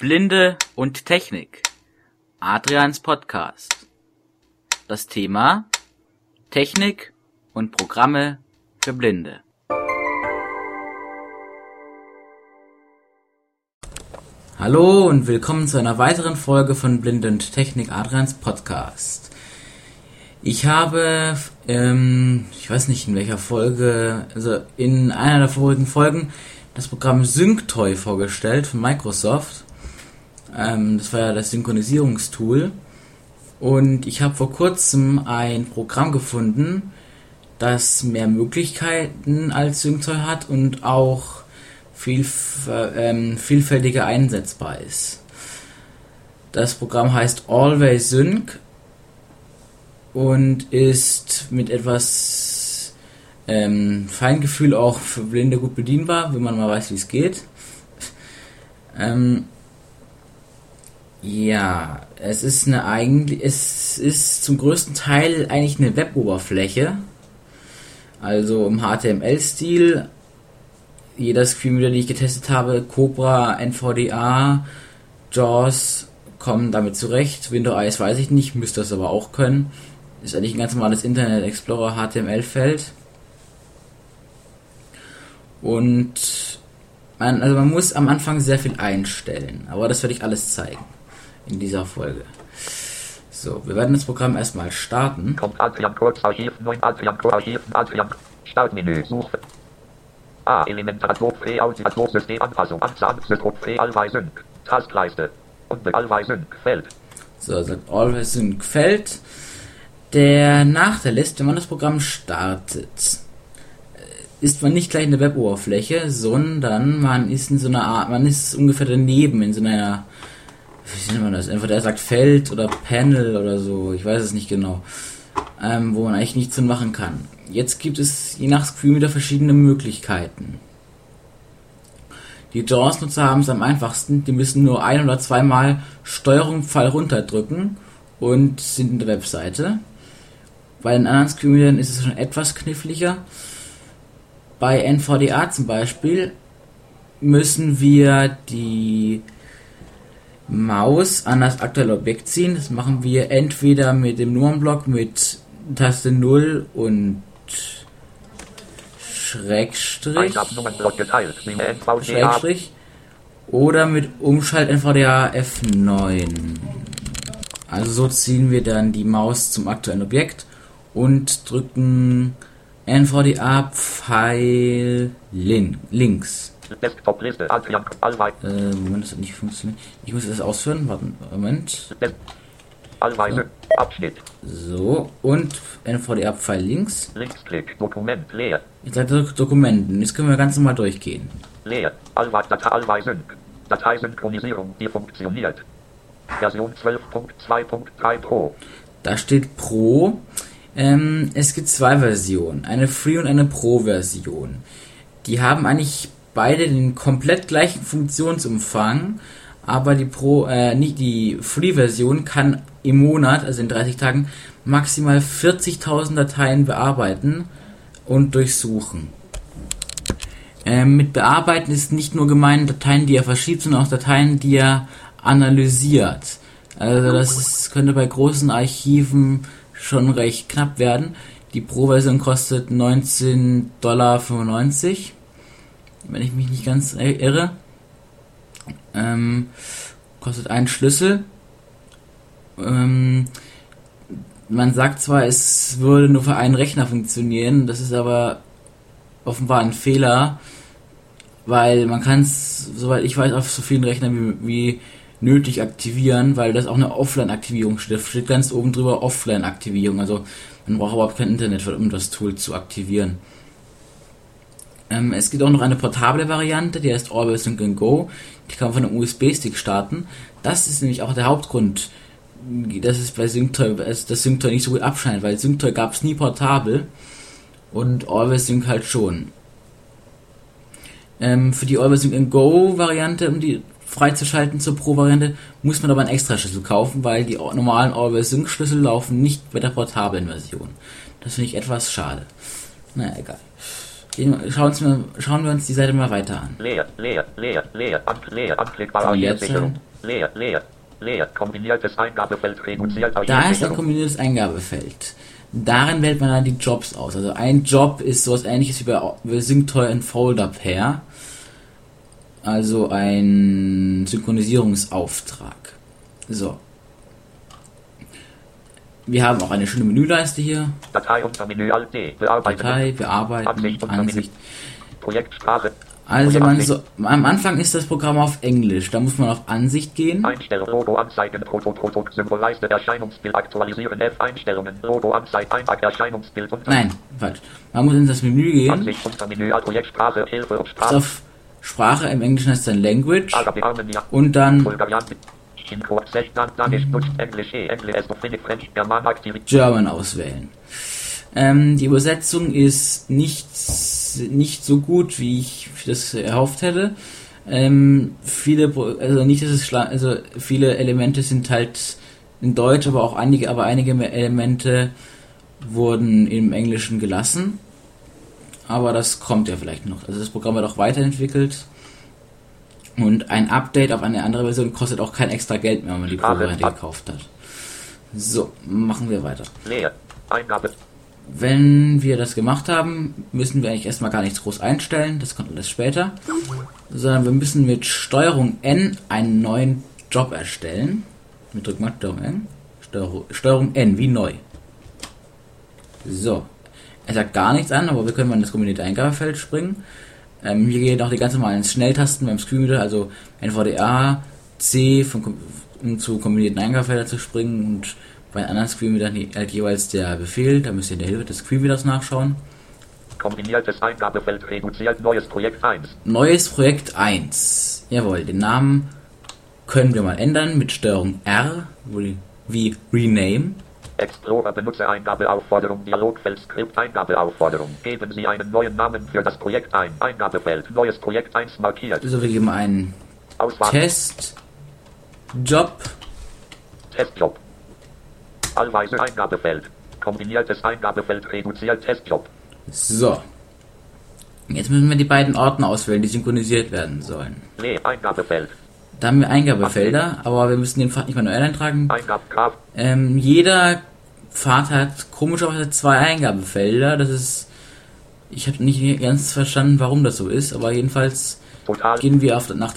Blinde und Technik. Adrians Podcast. Das Thema Technik und Programme für Blinde. Hallo und willkommen zu einer weiteren Folge von Blinde und Technik Adrians Podcast. Ich habe, ähm, ich weiß nicht in welcher Folge, also in einer der vorigen Folgen das Programm SyncToy vorgestellt von Microsoft. Ähm, das war ja das Synchronisierungstool. Und ich habe vor kurzem ein Programm gefunden, das mehr Möglichkeiten als SyncToy hat und auch viel, ähm, vielfältiger einsetzbar ist. Das Programm heißt Always Sync und ist mit etwas ähm, Feingefühl auch für Blinde gut bedienbar, wenn man mal weiß, wie es geht. Ähm, ja, es ist eine eigentlich, es ist zum größten Teil eigentlich eine Web-Oberfläche. Also im HTML-Stil. Jeder Screenreader, die ich getestet habe, Cobra, NVDA, JAWS, kommen damit zurecht. Windows weiß ich nicht, müsste das aber auch können. Ist eigentlich ein ganz normales Internet Explorer HTML-Feld. Und man, also man muss am Anfang sehr viel einstellen, aber das werde ich alles zeigen in dieser Folge. So, wir werden das Programm erstmal starten. Kommt Adrian Kurz Archiv 9 Adrian Kurz Archiv Adrian Startmenü Suche. A Elementar Top P Audio System Anpassung Anzahl Top P Always Sync Taskleiste und Always Sync Feld. So, sagt Always Sync Feld. Der Nachteil ist, wenn man das Programm startet, ist man nicht gleich in der Web-Oberfläche, sondern man ist in so einer Art, man ist ungefähr daneben in so einer wie nennt man das? Entweder er sagt Feld oder Panel oder so, ich weiß es nicht genau. Ähm, wo man eigentlich nichts zu machen kann. Jetzt gibt es je nach Screen wieder verschiedene Möglichkeiten. Die JAWS-Nutzer haben es am einfachsten, die müssen nur ein- oder zweimal Steuerung Pfeil runterdrücken und sind in der Webseite. Bei den anderen Screenreadern ist es schon etwas kniffliger. Bei NVDA zum Beispiel müssen wir die Maus an das aktuelle Objekt ziehen. Das machen wir entweder mit dem Nummernblock mit Taste 0 und Schrägstrich, Schrägstrich oder mit Umschalt NVDA F9. Also so ziehen wir dann die Maus zum aktuellen Objekt und drücken NVDA Pfeil lin links. Desktop-Liste, Allweil. Äh, Moment, das hat nicht funktioniert. Ich muss das ausführen. Warten, Moment. Allweil, so. Abschnitt. So, und NVDA-Pfeil links. Linksklick, Dokument, leer. Jetzt seid ihr Dokumenten. Jetzt können wir ganz normal durchgehen. Leer. Allweil, Datei. Dateisynchronisierung, die funktioniert. Version 12.2.3 Pro. Da steht Pro. Ähm, es gibt zwei Versionen. Eine Free- und eine Pro-Version. Die haben eigentlich beide den komplett gleichen Funktionsumfang, aber die Pro, äh, nicht die Free-Version kann im Monat, also in 30 Tagen, maximal 40.000 Dateien bearbeiten und durchsuchen. Ähm, mit bearbeiten ist nicht nur gemeint Dateien, die er verschiebt, sondern auch Dateien, die er analysiert. Also das könnte bei großen Archiven schon recht knapp werden. Die Pro-Version kostet 19,95 Dollar wenn ich mich nicht ganz irre. Ähm, kostet einen Schlüssel. Ähm, man sagt zwar, es würde nur für einen Rechner funktionieren, das ist aber offenbar ein Fehler, weil man kann es, soweit ich weiß, auf so vielen Rechnern wie, wie nötig aktivieren, weil das auch eine Offline-Aktivierung steht. Steht ganz oben drüber Offline-Aktivierung. Also man braucht überhaupt kein Internet, um das Tool zu aktivieren. Ähm, es gibt auch noch eine portable Variante, die heißt Always Sync Go. Die kann man von einem USB-Stick starten. Das ist nämlich auch der Hauptgrund, dass es bei SyncToy, dass SyncToy nicht so gut abschneidet, weil SyncToy gab es nie portabel und Always Sync halt schon. Ähm, für die Always Sync Go Variante, um die freizuschalten zur Pro-Variante, muss man aber einen extra Schlüssel kaufen, weil die normalen Always Sync Schlüssel laufen nicht bei der portablen Version. Das finde ich etwas schade. Naja, egal. Gehen- Schauen, mal, schauen wir uns die Seite mal weiter an. Leer, leer, leer, leer, an, leer, anklickbare Kann leer. Leer, leer, kombiniertes Eingabefeld reduziert Da ist ein kombiniertes Eingabefeld. Darin wählt man dann die Jobs aus. Also ein Job ist sowas ähnliches wie bei, bei SyncToy ein Folder Pair. Also ein Synchronisierungsauftrag. So. Wir haben auch eine schöne Menüleiste hier. Datei unter Menü Alt D. Bearbeiten. Datei, bearbeiten, Ansicht unter Ansicht. Projektsprache. Also man so, am Anfang ist das Programm auf Englisch. Da muss man auf Ansicht gehen. Einstellung, Logo anzeigen, Proto, Proto, Symbolleiste, Erscheinungsbild aktualisieren, F, Einstellungen, Logo anzeigen, Eintrag, Erscheinungsbild und Nein, falsch. Man muss in das Menü gehen. Ansicht unter Menü Projektsprache, Hilfe und Ist Sprache. auf Sprache im Englischen heißt dann Language. Und dann German, auswählen. Ähm, die Übersetzung ist nicht, nicht so gut, wie ich das erhofft hätte. Ähm, viele, also nicht, dass es also viele Elemente sind halt in Deutsch, aber auch einige, aber einige Elemente wurden im Englischen gelassen. Aber das kommt ja vielleicht noch. Also das Programm wird auch weiterentwickelt. Und ein Update auf eine andere Version kostet auch kein extra Geld mehr, wenn man die Sprache, Probe ab. gekauft hat. So, machen wir weiter. Leer. Eingabe. Wenn wir das gemacht haben, müssen wir eigentlich erstmal gar nichts groß einstellen, das kommt alles später, sondern wir müssen mit Steuerung N einen neuen Job erstellen. Wir drücken mal Steuerung N. Steuerung, Steuerung N, wie neu. So. Er sagt gar nichts an, aber wir können mal in das kombinierte Eingabefeld springen. Ähm, hier gehen auch die ganz normalen Schnelltasten beim Screenreader, also NVDA, C, von, um zu kombinierten Eingabefeldern zu springen und bei anderen Screenreadern halt jeweils der Befehl, da müsst ihr in der Hilfe des Screenreaders nachschauen. Kombiniertes Eingabefeld reduziert neues Projekt 1. Neues Projekt 1. Jawohl, den Namen können wir mal ändern mit Steuerung R, wie Rename. Explorer Benutzereingabeaufforderung Dialogfeld Skript Eingabeaufforderung. Geben Sie einen neuen Namen für das Projekt ein. Eingabefeld Neues Projekt 1 markiert. Also wir geben einen Auswahl Test, Job, Testjob. Allweise Eingabefeld. Kombiniertes Eingabefeld reduziert Testjob. so. Jetzt müssen wir die beiden Ordner auswählen, die synchronisiert werden sollen. Leer Eingabefeld. Da haben wir Eingabefelder, aber wir müssen den Pfad nicht manuell eintragen. Ähm, jeder Pfad hat komischerweise zwei Eingabefelder. Das ist. Ich habe nicht ganz verstanden, warum das so ist, aber jedenfalls gehen wir auf, nach,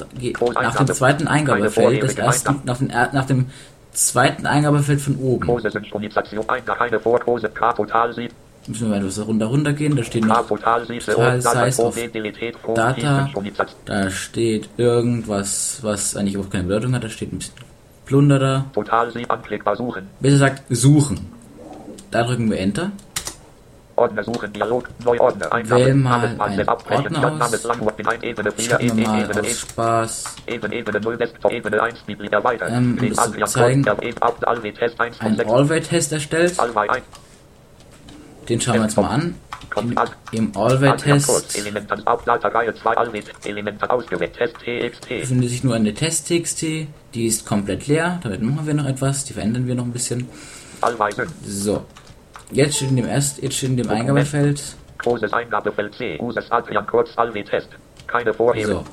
nach dem zweiten Eingabefeld, das erste, nach, nach dem zweiten Eingabefeld von oben. Müssen wir etwas runter runtergehen, da steht noch, Size of. Data. Da steht irgendwas, was eigentlich überhaupt keine Bedeutung hat, da steht ein bisschen Plunder da. Besser sagt, suchen. Da drücken wir Enter. Ordner suchen, Dialog, Neuordner, Wähl mal einen Ordner aus. Langwort in ein, Ebene 4, Schauen wir mal aus Spaß Ebene, Ebene 0, Desktop, Ebene 1, Bibli, erweitert. Ähm, um das zu zeigen, Code, Ebene, Ab, Alwe, Test 1 von einen 6, Allway-Test erstellt. Alwe 1, Den schauen wir uns mal an. Im, Kontakt, im Allway-Test Elemente, Ab, Data, Reihe 2, Alwe, Elemente ausgewählt, Test, TXT, befindet sich nur eine Test.txt. Die ist komplett leer. Damit machen wir noch etwas. Die verändern wir noch ein bisschen. So. Jetzt steht in dem erst, jetzt steht in dem Eingabefeld. großes Eingabefeld C, Uses, Adrian, kurz, Alwe, Test, keine Vorheben, So.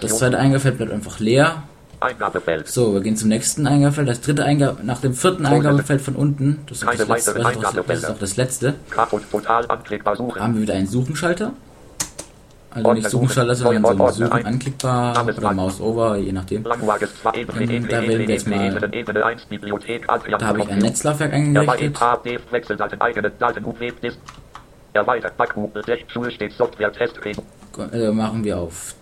Das zweite Eingabefeld bleibt einfach leer. Eingabefeld, So, wir gehen zum nächsten Eingabefeld. Das dritte Eingabe, nach dem vierten Eingabefeld von unten. Das ist, das, letzte, das, ist das, ist auch das letzte. Haben wir wieder einen Suchenschalter. Also nicht Suchenschalter, suchen. sondern so ein Suchen anklickbar oder. Mouse over, je nachdem. Langwages 2 Ebene, Ebene, da wählen wir jetzt mal- Ebene, Ebene 1, Bibliothek, Adrian, Da habe ich ein. Netzlaufwerk Er eingerichtet. Äh, machen wir auf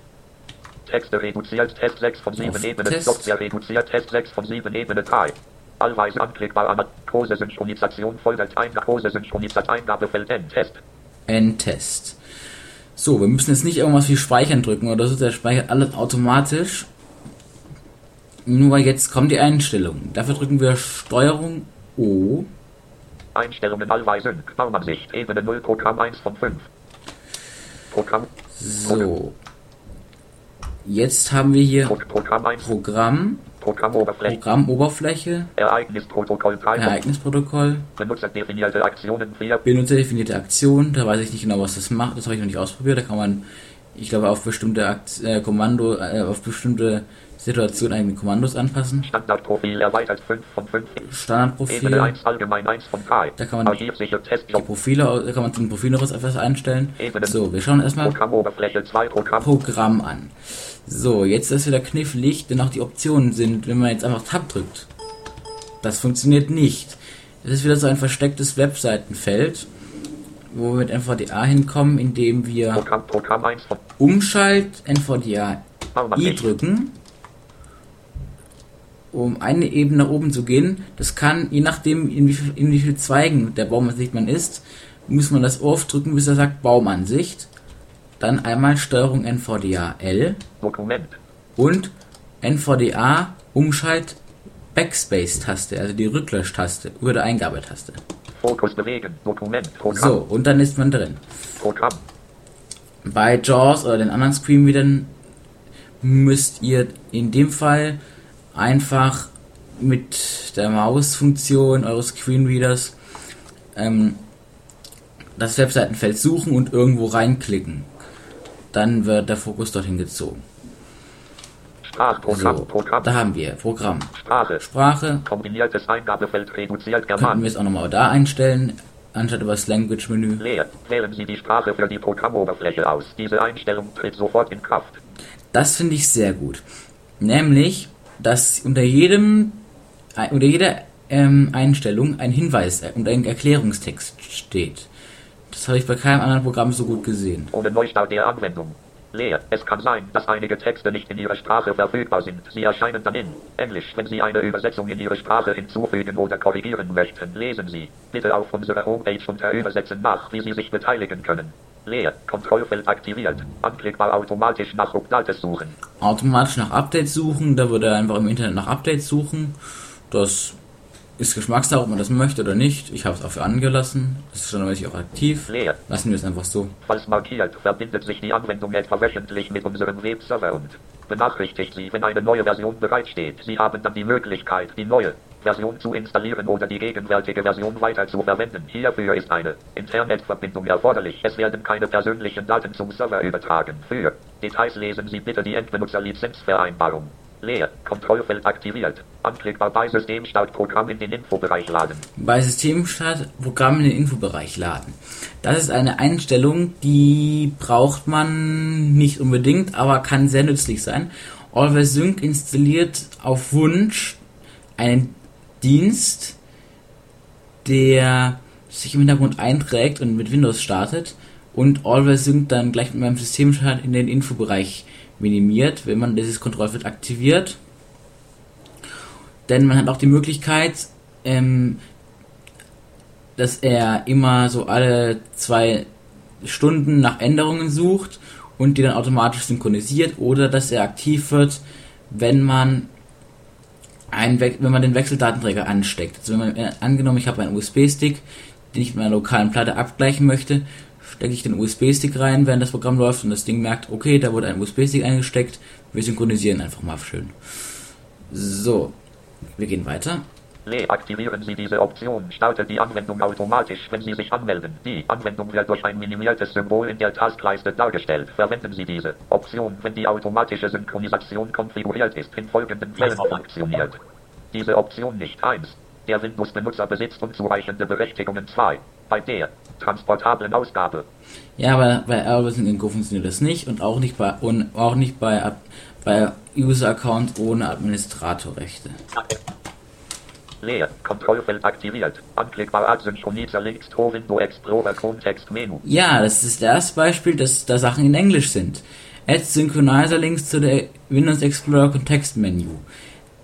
Texte reduziert, Test 6 von 7 Auf Ebene, Test. Software reduziert, Test 6 von 7 Ebene 3. Allweise anklickbar, an große Synchronisation, folgert ein, große Synchronisation, Eingabefeld, N, Test. N-Test. So, wir müssen jetzt nicht irgendwas wie Speichern drücken oder so, der speichert alles automatisch. Nur jetzt kommt die Einstellung. Dafür drücken wir Steuerung O. Einstellungen, Allweise, Baumansicht, Ebene 0, Programm 1 von 5. Programm, So. Jetzt haben wir hier Pro Programm 1, Programm. Programmoberfläche. Programmoberfläche, Ereignisprotokoll. Ereignisprotokoll, Benutzerdefinierte Aktionen 4. benutzerdefinierte Aktion, da weiß ich nicht genau, was das macht, das habe ich noch nicht ausprobiert, da kann man, ich glaube, auf bestimmte Akt, äh, Kommando, äh, auf bestimmte Situationen eigene Kommandos anpassen. Standardprofil erweitert 5 von 5. Ebene Standardprofil, 1 allgemein 1 von 3. Da kann man- die. Profile, da kann man zum Profil noch etwas einstellen. Ebene. So, wir schauen erstmal Programmoberfläche 2 Programm. Programm an. So, jetzt ist wieder knifflig, denn auch die Optionen sind, wenn man jetzt einfach Tab drückt. Das funktioniert nicht. Es ist wieder so ein verstecktes Webseitenfeld, wo wir mit NVDA hinkommen, indem wir Programm, Programm 1 von Umschalt NVDA I drücken, um eine Ebene nach oben zu gehen. Das kann, je nachdem, in wie, viel, in wie viel Zweigen der Baumansicht man ist, muss man das oft drücken, bis er sagt Baumansicht. Dann einmal Steuerung NVDA L Dokument. und NVDA Umschalt Backspace-Taste, also die Rücklösch-Taste über der Eingabetaste. Fokus bewegen. Dokument. Programm. So, und dann ist man drin. Programm. Bei JAWS oder den anderen Screenreadern müsst ihr in dem Fall einfach mit der Mausfunktion eures Screenreaders ähm, das Webseitenfeld suchen und irgendwo reinklicken. Dann wird der Fokus dorthin gezogen. Sprachprogramm. So, Programm. da haben wir Programm. Sprache. Sprache Kombiniertes Eingabefeld reduziert könnten German. wir es auch nochmal da einstellen, anstatt über das Language-Menü. Wählen Sie die Sprache für die Programmoberfläche aus. Diese Einstellung tritt sofort in Kraft. Das finde ich sehr gut. Nämlich, dass unter jedem, äh, unter jeder ähm, Einstellung ein Hinweis äh, und ein Erklärungstext steht. Das habe ich bei keinem anderen Programm so gut gesehen. Ohne Neustart der Anwendung. Leer. Es kann sein, dass einige Texte nicht in Ihrer Sprache verfügbar sind. Sie erscheinen dann in Englisch. Wenn Sie eine Übersetzung in Ihre Sprache hinzufügen oder korrigieren möchten, lesen Sie bitte auf unserer Homepage unter Übersetzen nach, wie Sie sich beteiligen können. Leer. Kontrollfeld aktiviert. Anklickbar automatisch nach Updates suchen. Automatisch nach Updates suchen, da würde er einfach im Internet nach Updates suchen. Das ist Geschmackssache, ob man das möchte oder nicht. Ich habe es dafür angelassen. Das ist standardmäßig auch aktiv. Leer. Lassen wir es einfach so. Falls markiert, verbindet sich die Anwendung etwa wöchentlich mit unserem Webserver und benachrichtigt Sie, wenn eine neue Version bereitsteht. Sie haben dann die Möglichkeit, die neue Version zu installieren oder die gegenwärtige Version weiter zu verwenden. Hierfür ist eine Internetverbindung erforderlich. Es werden keine persönlichen Daten zum Server übertragen. Für Details lesen Sie bitte die Endbenutzerlizenzvereinbarung. Leer. Kontrollfeld aktiviert. Anklickbar bei Systemstart Programm in den Infobereich laden. bei Systemstart Programm in den Infobereich laden. Das ist eine Einstellung, die braucht man nicht unbedingt, aber kann sehr nützlich sein. Always Sync installiert auf Wunsch einen Dienst, der sich im Hintergrund einträgt und mit Windows startet und Always Sync dann gleich mit meinem Systemstart in den Infobereich minimiert, wenn man dieses Kontrollfeld aktiviert. Denn man hat auch die Möglichkeit, ähm, dass er immer so alle zwei Stunden nach Änderungen sucht und die dann automatisch synchronisiert oder dass er aktiv wird, wenn man ein We wenn man den Wechseldatenträger ansteckt. Also wenn man äh, angenommen, ich habe einen USB-Stick, den ich mit meiner lokalen Platte abgleichen möchte, stecke ich den USB-Stick rein, während das Programm läuft und das Ding merkt, okay, da wurde ein USB-Stick eingesteckt, wir synchronisieren einfach mal schön. So, wir gehen weiter. Le aktivieren Sie diese Option, startet die Anwendung automatisch, wenn Sie sich anmelden. Die Anwendung wird durch ein minimiertes Symbol in der Taskleiste dargestellt. Verwenden Sie diese Option, wenn die automatische Synchronisation konfiguriert ist, in folgenden Fällen funktioniert. Diese Option nicht 1. Der Windows-Benutzer besitzt unzureichende Berechtigungen 2. Bei der transportablen Ausgabe Ja, aber bei Always in Go funktioniert das nicht und auch nicht bei und auch nicht bei bei User Account ohne Administratorrechte. Leer. Kontrollfeld aktiviert. Anklickbar Asynchronizer links to Window Explorer Kontextmenü. Ja, das ist das Beispiel, dass da Sachen in Englisch sind. Add Synchronizer Links zu der Windows Explorer Kontextmenü.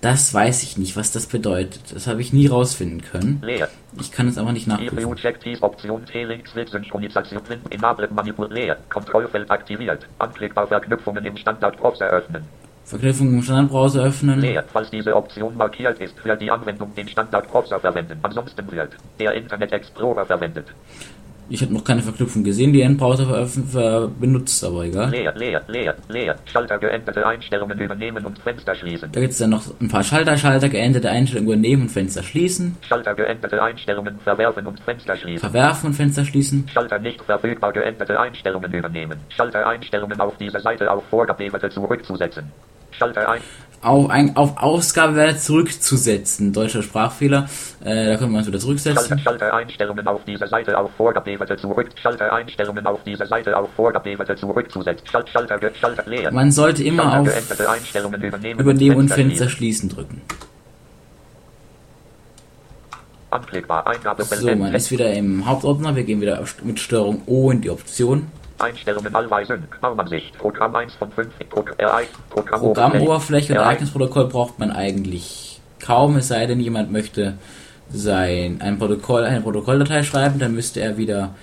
Das weiß ich nicht, was das bedeutet. Das habe ich nie rausfinden können. Leer. Ich kann es aber nicht nachprüfen. checkt dies Option T-Links mit Synchronisation Wind Enable Manipulär. Kontrollfeld aktiviert. Anklickbar Verknüpfungen im Standardbrowser öffnen. Verknüpfung im Standardbrowser öffnen. Leer. Falls diese Option markiert ist, wird die Anwendung den Standardbrowser verwenden. Ansonsten wird der Internet Explorer verwendet. Ich habe noch keine Verknüpfung gesehen, die ein Browser veröffent- ver benutzt, aber egal. Leer, leer, leer, leer. Schalter geänderte Einstellungen übernehmen und Fenster schließen. Da gibt es dann noch ein paar Schalter, Schalter, geänderte Einstellungen übernehmen und Fenster schließen. Schalter geänderte Einstellungen verwerfen und Fenster schließen. Verwerfen und Fenster schließen. Schalter nicht verfügbar geänderte Einstellungen übernehmen. Schalter Einstellungen auf dieser Seite auf Vorgabewerte zurückzusetzen. Auf, ein, auf Ausgabewert zurückzusetzen. Deutscher Sprachfehler. Äh, da können wir uns wieder zurücksetzen. Schalter Einstellungen auf dieser Seite auf Vorgabewerte zurück. Schalter Einstellungen auf dieser Seite auf Vorgabewerte zurückzusetzen. Schalt, Schalter, Schalter leer. Man sollte immer Schalter auf übernehmen, Übernehmen und. Fenster schließen drücken. So, man ist wieder im Hauptordner. Wir gehen wieder mit Steuerung O in die Option. Einstellungen allweise. Baumansicht. Programm 1 von 5. Programm, Programmoberfläche und Ereign- Ereignisprotokoll braucht man eigentlich kaum, es sei denn, jemand möchte sein ein Protokoll, eine Protokolldatei schreiben, dann müsste er wieder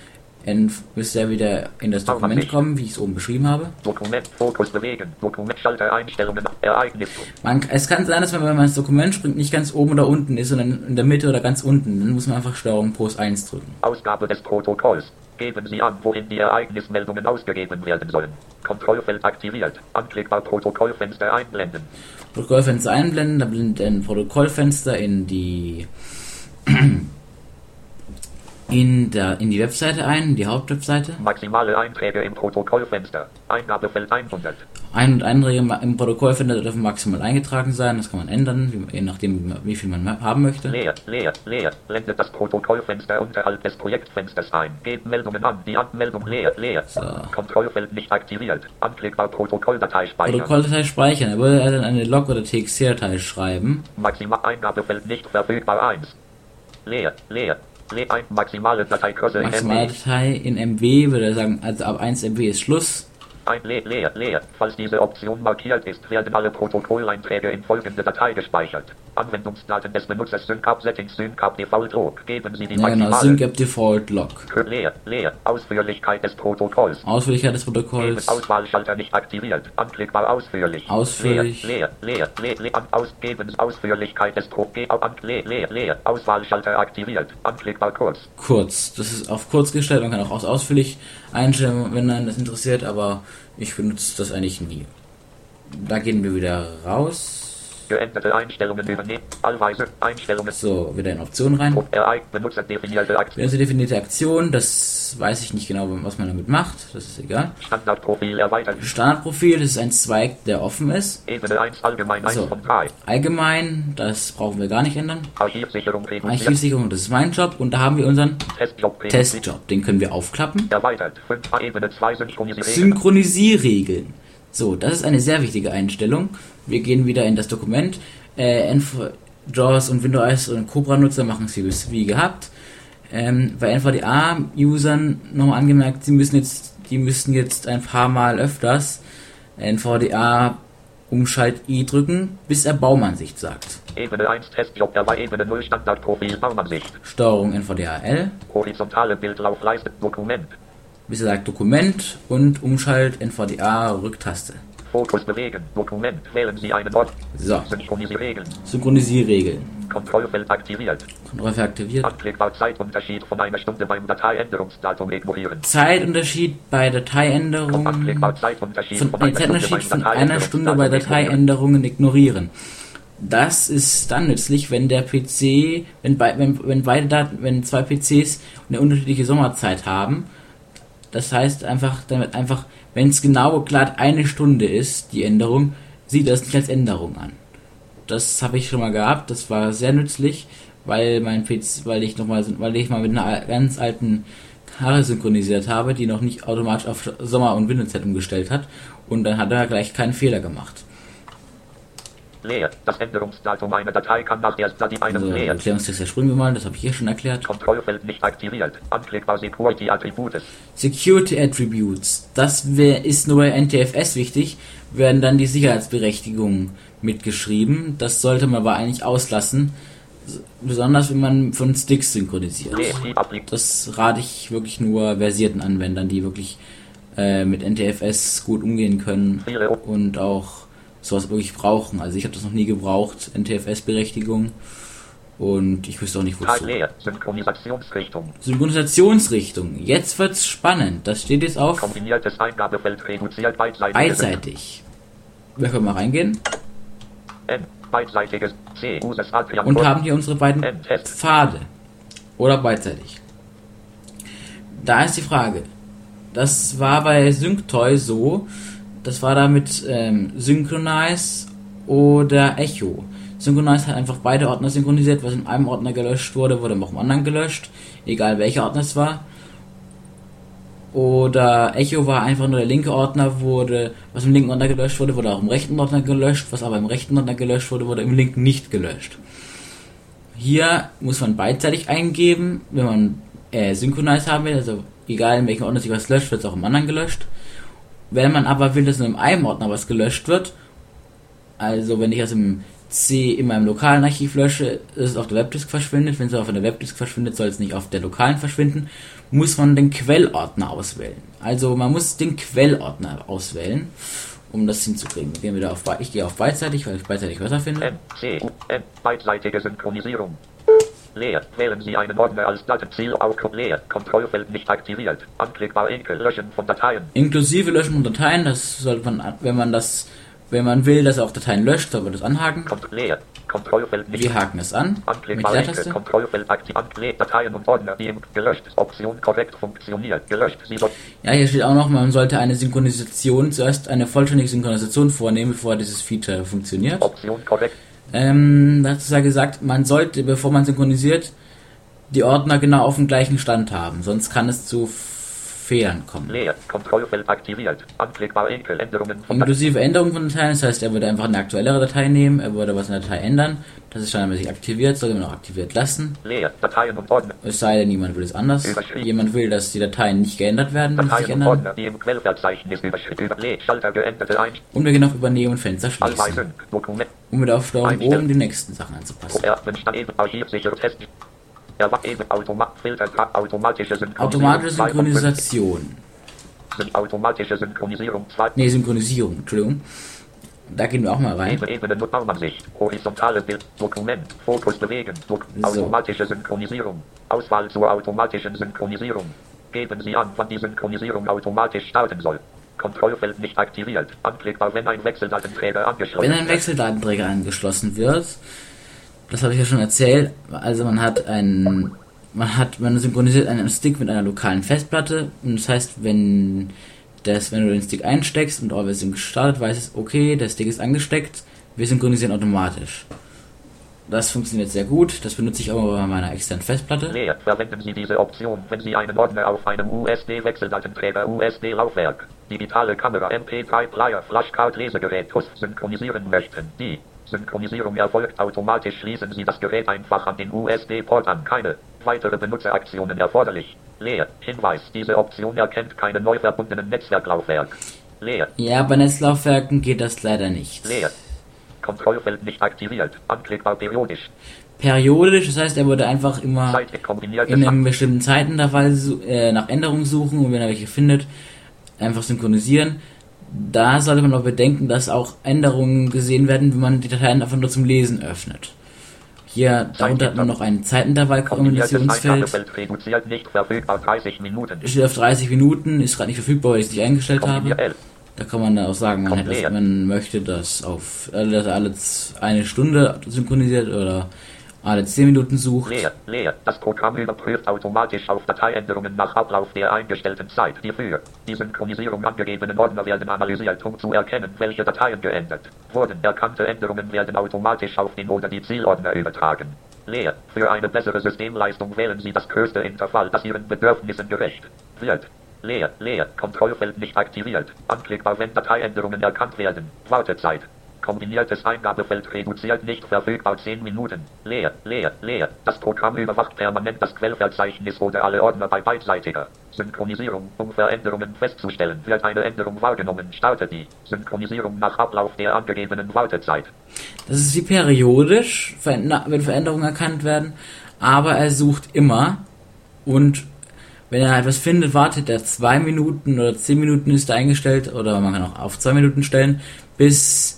in, müsste er wieder in das Dokument kommen, wie ich es oben beschrieben habe. Dokument. Fokus bewegen. Dokument. Schalter Einstellungen. Ereignis. Man, es kann sein, dass man, wenn man ins Dokument springt, nicht ganz oben oder unten ist, sondern in der Mitte oder ganz unten. Dann muss man einfach Steuerung Plus 1 drücken. Ausgabe des Protokolls. Geben Sie an, wohin die Ereignismeldungen ausgegeben werden sollen. Kontrollfeld aktiviert. Anklickbar Protokollfenster einblenden. Protokollfenster einblenden, dann blendet ein Protokollfenster in die in der in die Webseite ein, die Hauptwebseite. Maximale Einträge im Protokollfenster. Eingabefeld 100. Ein- und Einträge im Protokollfenster dürfen maximal eingetragen sein, das kann man ändern, wie, je nachdem wie viel man haben möchte. Leer, leer, leer. Blendet das Protokollfenster unterhalb des Projektfensters ein. Gebt Meldungen an. Die Anmeldung leer, leer. So. Kontrollfeld nicht aktiviert. Anklickbar Protokolldatei speichern. Protokolldatei speichern, er würde dann eine Log- oder TXT-Datei schreiben. Maximal Eingabefeld nicht verfügbar 1. Leer, leer. Ein maximale. Datei in MB würde er sagen, also ab 1 MB ist Schluss. Ein leer, leer, leer. Falls diese Option markiert ist, werden alle Protokolleinträge in folgende Datei gespeichert. Anwendungsdaten des Benutzers SyncApp Settings SyncApp Default Log. Geben Sie die Ja genau, maximale. SyncApp Default Log. Leer, leer. Ausführlichkeit des Protokolls. Ausführlichkeit des Protokolls. Auswahlschalter nicht aktiviert. Anklickbar ausführlich. Ausführlich. Leer, leer, leer, leer, an, ausgeben, Ausführlichkeit des Pro, ge- an, leer, leer, leer. Auswahlschalter aktiviert. Anklickbar kurz. Kurz. Das ist auf kurz gestellt, man kann auch aus ausführlich einstellen, wenn dann das interessiert, aber ich benutze das eigentlich nie. Da gehen wir wieder raus. Geänderte Einstellungen übernehmen. Allweise Einstellungen. So, wieder in Optionen rein. Benutzerdefinierte Aktion. Benutzer definierte Aktion, das weiß ich nicht genau, was man damit macht, das ist egal. Standardprofil erweitert. Standardprofil, das ist ein Zweig, der offen ist. Ebene 1 allgemein 1 So. von 3. Allgemein, das brauchen wir gar nicht ändern. Archivsicherung. Archivsicherung, das ist mein Job und da haben wir unseren Testjob. Testjob, den können wir aufklappen. Erweitert. 5 Ebene 2 Synchronisierung. Synchronisierregeln. So, das ist eine sehr wichtige Einstellung. Wir gehen wieder in das Dokument. Äh, JAWS und Windows und Cobra-Nutzer machen es wie, gehabt. Ähm, bei NVDA-Usern nochmal angemerkt, sie müssen jetzt, die müssen jetzt ein paar Mal öfters NVDA Umschalt I drücken, bis er Baumansicht sagt. Ebene 1 Testjob erweitert. Ebene 0 Standardprofil Baumansicht. Steuerung NVDA L, Horizontale Bildlaufleiste. Dokument. bis er sagt Dokument und Umschalt NVDA Rücktaste. Fokus bewegen. Dokument. Wählen Sie einen Ort. So, Synchronisierregeln. Synchronisierregeln. Kontrollfeld aktiviert. Kontrolle aktiviert. Anklickbar Zeitunterschied von einer Stunde beim Dateiänderungsdatum ignorieren. Zeitunterschied bei Dateiänderungen. Anklickbar Zeitunterschied Von, von einer Stunde Zeitunterschied beim von einer Stunde bei Dateiänderungen ignorieren. Das ist dann nützlich, wenn der PC, wenn, bei, wenn, wenn beide Daten, wenn zwei PCs eine unterschiedliche Sommerzeit haben. Das heißt einfach, damit einfach, wenn es genau glatt eine Stunde ist, die Änderung, sieht das nicht als Änderung an. Das habe ich schon mal gehabt, das war sehr nützlich, weil mein PC, weil ich noch mal, weil ich mal mit einer ganz alten Haare synchronisiert habe, die noch nicht automatisch auf Sommer- und Winterzeit umgestellt hat und dann hat er gleich keinen Fehler gemacht. Leer. Das Änderungsdatum einer Datei kann nach erster die einem Also leer. Erklärungstext der springen wir mal, das habe ich hier schon erklärt. Kontrollfeld nicht aktiviert. Anklickbar Security Attributes. Security Attributes, das wär, ist nur bei NTFS wichtig, werden dann die Sicherheitsberechtigungen mitgeschrieben. Das sollte man aber eigentlich auslassen, besonders wenn man von Sticks synchronisiert. Das rate ich wirklich nur versierten Anwendern, die wirklich äh, mit NTFS gut umgehen können und auch sowas wirklich brauchen. Also ich habe das noch nie gebraucht, NTFS-Berechtigung. Und ich wüsste auch nicht, wozu. leer. Synchronisationsrichtung. Synchronisationsrichtung. Jetzt wird's spannend. Das steht jetzt auf Kombiniertes Eingabefeld reduziert beidseitige beidseitig. Wir können mal reingehen N. Beidseitiges C. Adrian und haben hier unsere beiden N-Test. Pfade. Oder beidseitig. Da ist die Frage. Das war bei SyncToy so. Das war da mit ähm, Synchronize oder Echo. Synchronize hat einfach beide Ordner synchronisiert. Was in einem Ordner gelöscht wurde, wurde auch im anderen gelöscht. Egal welcher Ordner es war. Oder Echo war einfach nur der linke Ordner, wurde, was im linken Ordner gelöscht wurde, wurde auch im rechten Ordner gelöscht. Was aber im rechten Ordner gelöscht wurde, wurde im linken nicht gelöscht. Hier muss man beidseitig eingeben, wenn man äh, Synchronize haben will, also egal in welchem Ordner sich was löscht, wird es auch im anderen gelöscht. Wenn man aber will, dass nur in einem Ordner was gelöscht wird, also wenn ich aus dem C in meinem lokalen Archiv lösche, ist es auf der Webdisk verschwindet. Wenn es auf der Webdisk verschwindet, soll es nicht auf der lokalen verschwinden. Muss man den Quellordner auswählen. Also man muss den Quellordner auswählen, um das hinzukriegen. Gehen wir wieder auf, ich gehe auf beidseitig, weil ich beidseitig besser finde. N. C. U. N. Beidseitige Synchronisierung. Leer. Wählen Sie einen Ordner als Datenziel auf Leer. Kontrollfeld nicht aktiviert. Anklickbar Enkel. Löschen von Dateien. Inklusive Löschen von Dateien, das sollte man, an- wenn man das, wenn man will, dass er auch Dateien löscht, soll man das anhaken. Kont Leer. Kontrollfeld nicht Wir haken es an mit Anklickbar der Enkel. Taste. Kontrollfeld aktiv. Anklick Dateien und Ordner. Die gelöscht. Option korrekt funktioniert. Gelöscht. Sie. Ja, hier steht auch noch, man sollte eine Synchronisation, zuerst eine vollständige Synchronisation vornehmen, bevor dieses Feature funktioniert. Option korrekt. Ähm, dazu sei gesagt, man sollte, bevor man synchronisiert, die Ordner genau auf dem gleichen Stand haben, sonst kann es zu Fehlern kommen. Leer. Kontrollfeld aktiviert. Anklickbar Enkel. Änderungen von Inklusive Änderungen von Dateien, das heißt, er würde einfach eine aktuellere Datei nehmen, er würde was in der Datei ändern, das ist standardmäßig aktiviert, sollte man auch aktiviert lassen. Leer. Dateien und Ordner. Es sei denn, jemand will es anders. Jemand will, dass die Dateien nicht geändert werden, wenn sie sich ändern. Ordner. Die im Quellverzeichnis überschritten. Über Leer. Schalter geänderte Einstellungen. Und wir gehen auf Übernehmen und Fenster schließen. Um wieder auf Steuerung oben die nächsten Sachen anzupassen. Filter automatische Synchronisierung. Automatische 2 von 5. Synchronisation. Syn- Automatische Synchronisierung 2. Ne, Synchronisierung, Entschuldigung. Da gehen wir auch mal rein. Ebene, Nutzermansicht. Horizontales Bild. Dokument. Fokus bewegen. Dok So. Automatische Synchronisierung. Auswahl zur automatischen Synchronisierung. Geben Sie an, wann die Synchronisierung automatisch starten soll. Kontrollfeld nicht aktiviert. Anklickbar, wenn ein Wechseldatenträger angeschlossen Wenn ein Wechseldatenträger angeschlossen wird, das habe ich ja schon erzählt, also man hat einen, man hat, man synchronisiert einen Stick mit einer lokalen Festplatte und das heißt, wenn das, wenn du den Stick einsteckst und All Sync startet, weiß es, okay, der Stick ist angesteckt, wir synchronisieren automatisch. Das funktioniert sehr gut, das benutze ich auch bei meiner externen Festplatte. Leer. Verwenden Sie diese Option, wenn Sie einen Ordner auf einem USB-Wechseldatenträger, USB-Laufwerk, digitale Kamera, MP3-Player, Flashcard, Lesegerät, TUS synchronisieren möchten. Die Synchronisierung erfolgt automatisch. Schließen Sie das Gerät einfach an den USB-Port an. Keine weitere Benutzeraktionen erforderlich. Leer. Hinweis. Diese Option erkennt keine neu verbundenen Netzwerklaufwerk. Leer. Ja, bei Netzlaufwerken geht das leider nicht. Leer. Kontrollfeld nicht aktiviert. Anklickbar periodisch. Periodisch, das heißt, er würde einfach immer in einem bestimmten Zeitintervall su- äh, nach Änderungen suchen und wenn er welche findet, einfach synchronisieren. Da sollte man aber bedenken, dass auch Änderungen gesehen werden, wenn man die Dateien einfach nur zum Lesen öffnet. Hier, darunter hat man noch ein Kombiniertes Zeitintervall-Kombinationsfeld. Eingabefeld reduziert nicht verfügbar 30 Minuten. Steht auf 30 Minuten, ist gerade nicht verfügbar, weil ich es nicht eingestellt habe. L. Da kann man dann auch sagen, man, hätte man möchte das auf äh, dass alle z- eine Stunde synchronisiert oder alle 10 Minuten sucht. Leer, leer. Das Programm überprüft automatisch auf Dateiänderungen nach Ablauf der eingestellten Zeit. Die für die Synchronisierung angegebenen Ordner werden analysiert, um zu erkennen, welche Dateien geändert wurden. Erkannte Änderungen werden automatisch auf den oder die Zielordner übertragen. Leer. Für eine bessere Systemleistung wählen Sie das größte Intervall, das Ihren Bedürfnissen gerecht wird. Leer, leer. Kontrollfeld nicht aktiviert. Anklickbar, wenn Dateiänderungen erkannt werden. Wartezeit. Kombiniertes Eingabefeld reduziert nicht verfügbar 10 Minuten. Leer, leer, leer. Das Programm überwacht permanent das Quellverzeichnis oder alle Ordner bei beidseitiger Synchronisierung. Um Veränderungen festzustellen, wird eine Änderung wahrgenommen, startet die Synchronisierung nach Ablauf der angegebenen Wartezeit. Das ist wie periodisch, wenn Veränderungen erkannt werden, aber er sucht immer und wenn er etwas findet, wartet er zwei Minuten oder zehn Minuten ist er eingestellt oder man kann auch auf zwei Minuten stellen, bis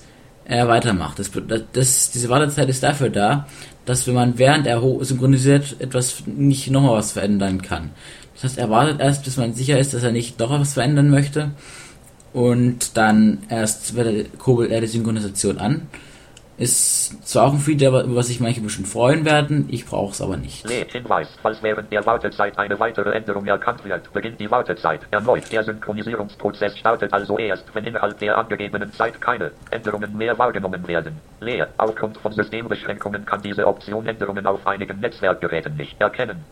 er weitermacht. Das, das, diese Wartezeit ist dafür da, dass wenn man während er synchronisiert etwas nicht nochmal was verändern kann. Das heißt, er wartet erst, bis man sicher ist, dass er nicht doch was verändern möchte. Und dann erst kurbelt er die Synchronisation an. Ist zwar auch ein Feature, über was sich manche bestimmt freuen werden, ich brauche es aber nicht. Hinweis, falls während der Wartezeit eine weitere Änderung erkannt wird, beginnt die Wartezeit erneut. Der Synchronisierungsprozess startet also erst, wenn innerhalb der angegebenen Zeit keine Änderungen mehr wahrgenommen werden. Leer, aufgrund von Systembeschränkungen kann diese Option Änderungen auf einigen Netzwerkgeräten nicht erkennen.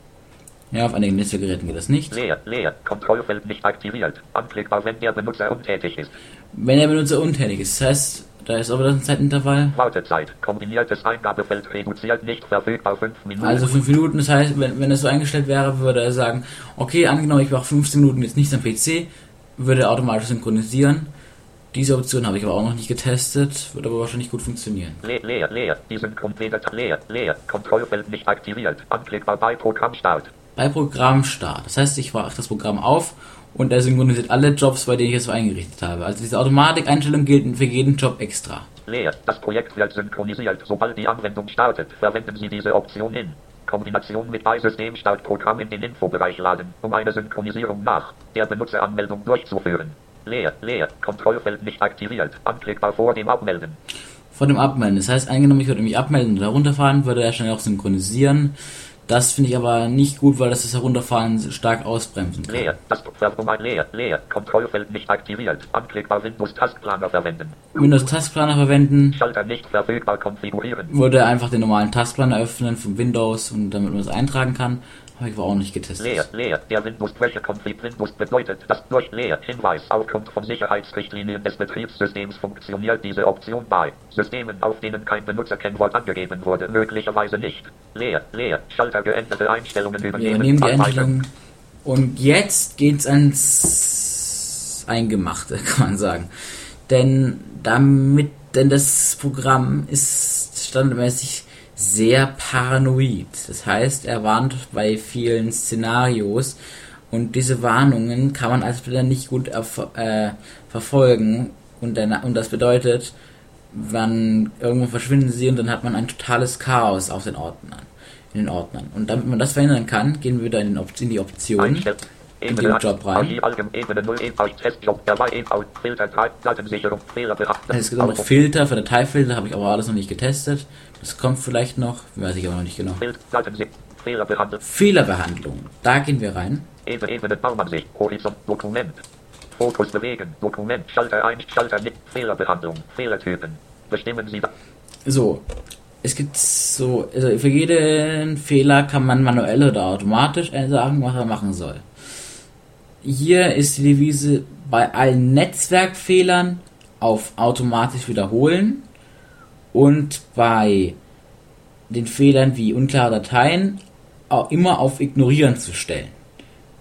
Ja, auf einigen Netzwerkgeräten geht das nicht. Leer, leer, Kontrollfeld nicht aktiviert. Anklickbar, wenn der Benutzer untätig ist. Wenn der Benutzer untätig ist, das heißt, da ist aber das ein Zeitintervall. Wartezeit. Kombiniertes Eingabefeld reduziert nicht verfügbar 5 Minuten. Also 5 Minuten, das heißt, wenn, wenn es so eingestellt wäre, würde er sagen, okay, angenommen, ich mache 15 Minuten jetzt nichts am PC, würde er automatisch synchronisieren. Diese Option habe ich aber auch noch nicht getestet, wird aber wahrscheinlich gut funktionieren. Leer, leer, leer. Die Synchronfeder leer, leer. Kontrollfeld nicht aktiviert. Anklickbar bei Programmstart. Bei Programmstart. Das heißt, ich mache das Programm auf und er synchronisiert alle Jobs, bei denen ich es so eingerichtet habe. Also diese Automatikeinstellung gilt für jeden Job extra. Leer. Das Projekt wird synchronisiert. Sobald die Anwendung startet, verwenden Sie diese Option in Kombination mit bei Systemstartprogramm in den Infobereich laden, um eine Synchronisierung nach der Benutzeranmeldung durchzuführen. Leer, leer, Kontrollfeld nicht aktiviert, anklickbar vor dem Abmelden. Vor dem Abmelden. Das heißt, eingenommen, ich würde mich abmelden und herunterfahren, würde er schnell auch synchronisieren. Das finde ich aber nicht gut, weil das das Herunterfahren stark ausbremsen kann. Leer, Taskverbung leer, leer, Kontrollfeld nicht aktiviert, anklickbar Windows Taskplaner verwenden. Windows Taskplaner verwenden. Schalter nicht verfügbar konfigurieren. Würde einfach den normalen Taskplaner öffnen von Windows und damit man es eintragen kann. Habe ich aber auch nicht getestet. Leer, leer, der Windows Quelle Config Windows bedeutet, dass durch leer Hinweis aufgrund von Sicherheitsrichtlinien des Betriebssystems funktioniert diese Option bei Systemen, auf denen kein Benutzerkennwort angegeben wurde, möglicherweise nicht. Leer, leer, Schalter geänderte Einstellungen übernehmen. Wir übernehmen die Einstellungen. Und jetzt geht's ans Eingemachte, kann man sagen. Denn damit, denn das Programm ist standardmäßig sehr paranoid. Das heißt, er warnt bei vielen Szenarios und diese Warnungen kann man als Spieler nicht gut äh, verfolgen und, dann, und das bedeutet, wann irgendwo verschwinden sie und dann hat man ein totales Chaos auf den Ordnern, in den Ordnern. Und damit man das verhindern kann, gehen wir wieder in, in die Optionen in den Job rein. Es gibt auch noch Filter für Dateifilter, habe ich aber alles noch nicht getestet. Das kommt vielleicht noch, weiß ich aber noch nicht genau. Fehlerbehandlung. Da gehen wir rein. Fokus bewegen, Dokument, Schalter 1, Schalter nicht, Fehlerbehandlung, Fehlertypen. Bestimmen Sie. So, es gibt so, also für jeden Fehler kann man manuell oder automatisch sagen, was er machen soll. Hier ist die Devise bei allen Netzwerkfehlern auf automatisch wiederholen und bei den Fehlern wie unklare Dateien auch immer auf ignorieren zu stellen.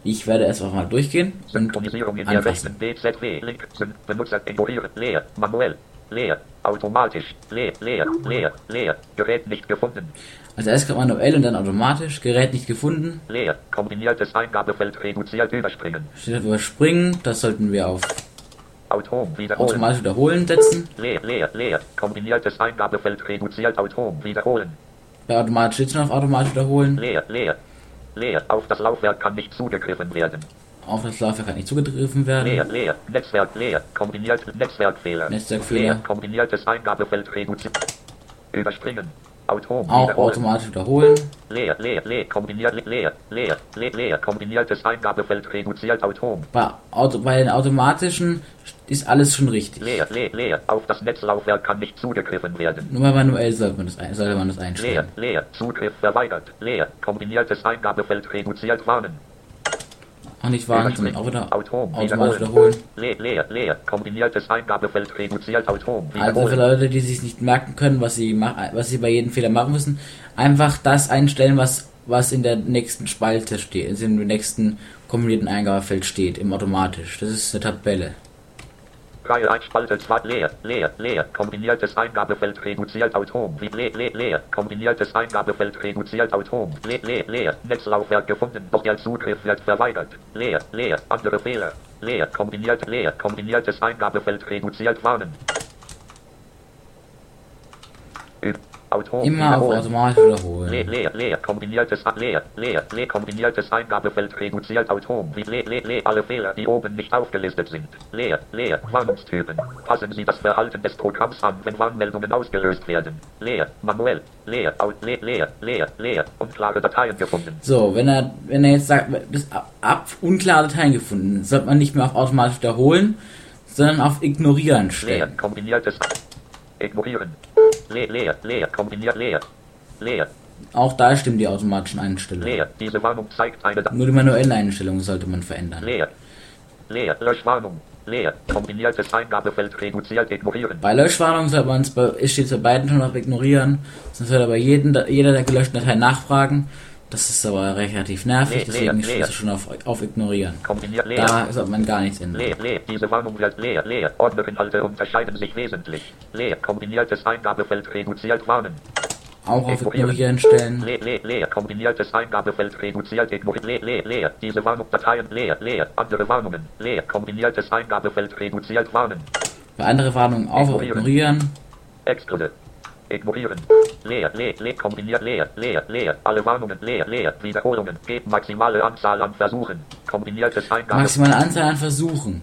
Ich werde es auch mal durchgehen. Synchronisierung in der rechten BZW, Link, Benutzer ignorieren, leer, manuell, leer, automatisch, leer, leer, leer, leer, Gerät nicht gefunden. Also erst kommt manuell und dann automatisch, Gerät nicht gefunden. Leer, kombiniertes Eingabefeld reduziert überspringen. Steht auf überspringen, das sollten wir auf Autom wiederholen. automatisch wiederholen setzen. Leer, leer, leer, kombiniertes Eingabefeld reduziert Autom wiederholen. Bei automatisch steht auf automatisch wiederholen. Leer, leer, leer, auf das Laufwerk kann nicht zugegriffen werden. Auf das Laufwerk kann nicht zugegriffen werden. Leer, leer, Netzwerk leer, kombiniert Netzwerkfehler. Netzwerkfehler. Leer, kombiniertes Eingabefeld reduziert. Überspringen. Autom Auch wiederholen. automatisch wiederholen. Leer, leer, leer, kombiniert leer, leer, leer, leer, kombiniertes Eingabefeld reduziert Autom. Bei, Auto, bei den automatischen ist alles schon richtig. Leer, leer, leer, auf das Netzlaufwerk kann nicht zugegriffen werden. Nur bei manuell sollte man das, sollte man das Leer, einstellen. leer, Zugriff verweigert. Leer, kombiniertes Eingabefeld reduziert warnen. Nicht warten, sondern auch wieder Autom automatisch wiederholen. wiederholen. Leer, leer, kombiniertes Eingabefeld reduziert Autom Also für. Leute, die sich nicht merken können, was sie, was sie bei jedem Fehler machen müssen, einfach das einstellen, was, was in der nächsten Spalte steht, also im nächsten kombinierten Eingabefeld steht, im automatisch. Das ist eine Tabelle. Reihe 1 Spalte 2 leer, leer, leer, kombiniertes Eingabefeld reduziert Autom wie leer, leer, leer, kombiniertes Eingabefeld reduziert Autom leer, leer, leer, Netzlaufwerk gefunden, doch der Zugriff wird verweigert. Leer, leer, andere Fehler. Leer, kombiniert, leer, kombiniertes Eingabefeld reduziert warnen. Üb. Auto. Immer auf wiederholen. automatisch Leer, wiederholen. leer, leer, kombiniertes, leer, leer, leer, kombiniertes Eingabefeld reduziert Atom, wie leer, leer, leer, alle Fehler, die oben nicht aufgelistet sind. Leer, leer, Warnungstypen. Passen Sie das Verhalten des Programms an, wenn Warnmeldungen ausgelöst werden. Leer, manuell, leer, out, leer, leer, leer, leer, unklare Dateien gefunden. So, wenn er, wenn er jetzt sagt, bis ab, ab unklare Dateien gefunden, sollte man nicht mehr auf automatisch wiederholen, sondern auf ignorieren Leer, stellen. kombiniertes, ignorieren. Leer, leer, leer, kombiniert, leer, leer, Auch da stimmen die automatischen Einstellungen. leer. Diese Warnung zeigt eine, Nur die manuellen Einstellungen sollte man verändern. leer, leer, Löschwarnung, leer, kombiniertes Eingabefeld reduziert, ignorieren. Bei Löschwarnungen sollte man es steht bei beiden schon auf ignorieren, sonst wird er bei jedem, jeder der gelöschten Datei nachfragen. Das ist aber relativ nervig, Leer, deswegen leer. es schon auf, auf ignorieren. Kombiniert, leer. Da sollte man gar nichts ändern. Leer, leer, diese Warnung wird leer, leer. Ordnerinhalte unterscheiden sich wesentlich. Leer, kombiniertes Eingabefeld reduziert warnen. Auch auf Ignorieren. stellen. Leer, leer, leer, kombiniertes Eingabefeld reduziert ignoriert. Leer, leer, leer, diese Warnung Dateien leer, leer. Andere Warnungen, leer, kombiniertes Eingabefeld reduziert warnen. Bei andere Warnungen auf Ignorieren. ignorieren. Exclude. Ignorieren. Leer, leer, leer, kombiniert leer, leer, leer. Alle Warnungen leer, leer. Wiederholungen. Geben maximale Anzahl an Versuchen. Kombiniertes Eingabefeld Maximale Anzahl an Versuchen.